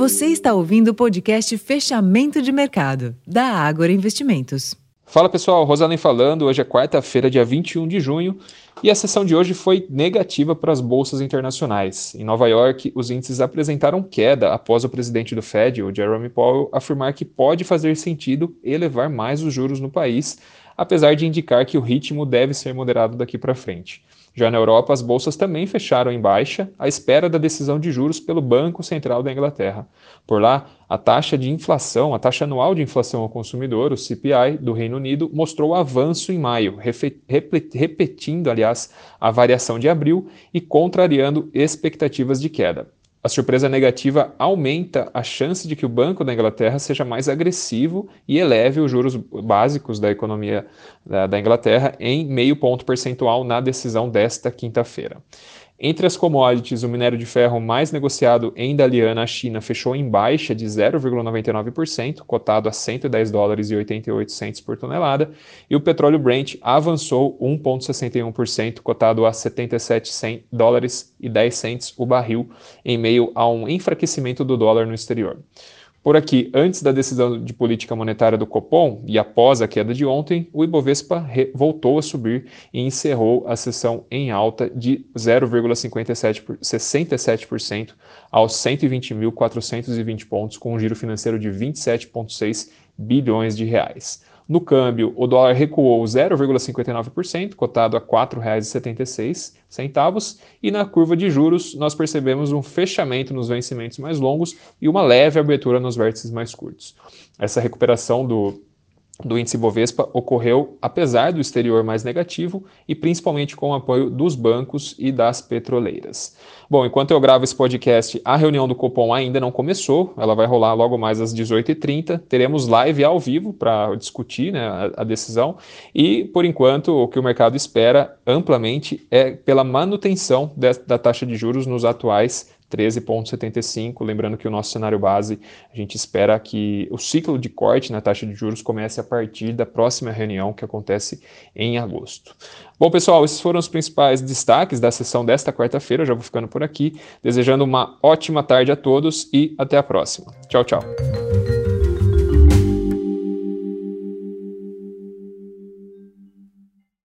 Você está ouvindo o podcast Fechamento de Mercado, da Ágora Investimentos. Fala pessoal, Rosalém falando. Hoje é quarta-feira, dia 21 de junho, e a sessão de hoje foi negativa para as bolsas internacionais. Em Nova York, os índices apresentaram queda após o presidente do Fed, o Jerome Powell, afirmar que pode fazer sentido elevar mais os juros no país, apesar de indicar que o ritmo deve ser moderado daqui para frente. Já na Europa, as bolsas também fecharam em baixa, à espera da decisão de juros pelo Banco Central da Inglaterra. Por lá, a taxa de inflação, a taxa anual de inflação ao consumidor, o CPI, do Reino Unido, mostrou avanço em maio, repetindo, aliás, a variação de abril e contrariando expectativas de queda. A surpresa negativa aumenta a chance de que o Banco da Inglaterra seja mais agressivo e eleve os juros básicos da economia da, Inglaterra em meio ponto percentual na decisão desta quinta-feira. Entre as commodities, o minério de ferro mais negociado em Dalian, China, fechou em baixa de 0,99%, cotado a 110 dólares e 88 centos por tonelada, e o petróleo Brent avançou 1,61%, cotado a 77 dólares e 10 centos o barril, em meio a um enfraquecimento do dólar no exterior. Por aqui, antes da decisão de política monetária do Copom e após a queda de ontem, o Ibovespa voltou a subir e encerrou a sessão em alta de 0,67% aos 120.420 pontos, com um giro financeiro de 27,6 bilhões de reais. No câmbio, o dólar recuou 0,59%, cotado a R$ 4,76, e na curva de juros nós percebemos um fechamento nos vencimentos mais longos e uma leve abertura nos vértices mais curtos. Essa recuperação do do índice Bovespa ocorreu apesar do exterior mais negativo e principalmente com o apoio dos bancos e das petroleiras. Bom, enquanto eu gravo esse podcast, a reunião do Copom ainda não começou, ela vai rolar logo mais às 18h30. Teremos live ao vivo para discutir né, a, decisão e, por enquanto, o que o mercado espera amplamente é pela manutenção da taxa de juros nos atuais 13,75. Lembrando que o nosso cenário base, a gente espera que o ciclo de corte na taxa de juros comece a partir da próxima reunião, que acontece em agosto. Bom, pessoal, esses foram os principais destaques da sessão desta quarta-feira. Já vou ficando por aqui, desejando uma ótima tarde a todos e até a próxima. Tchau, tchau.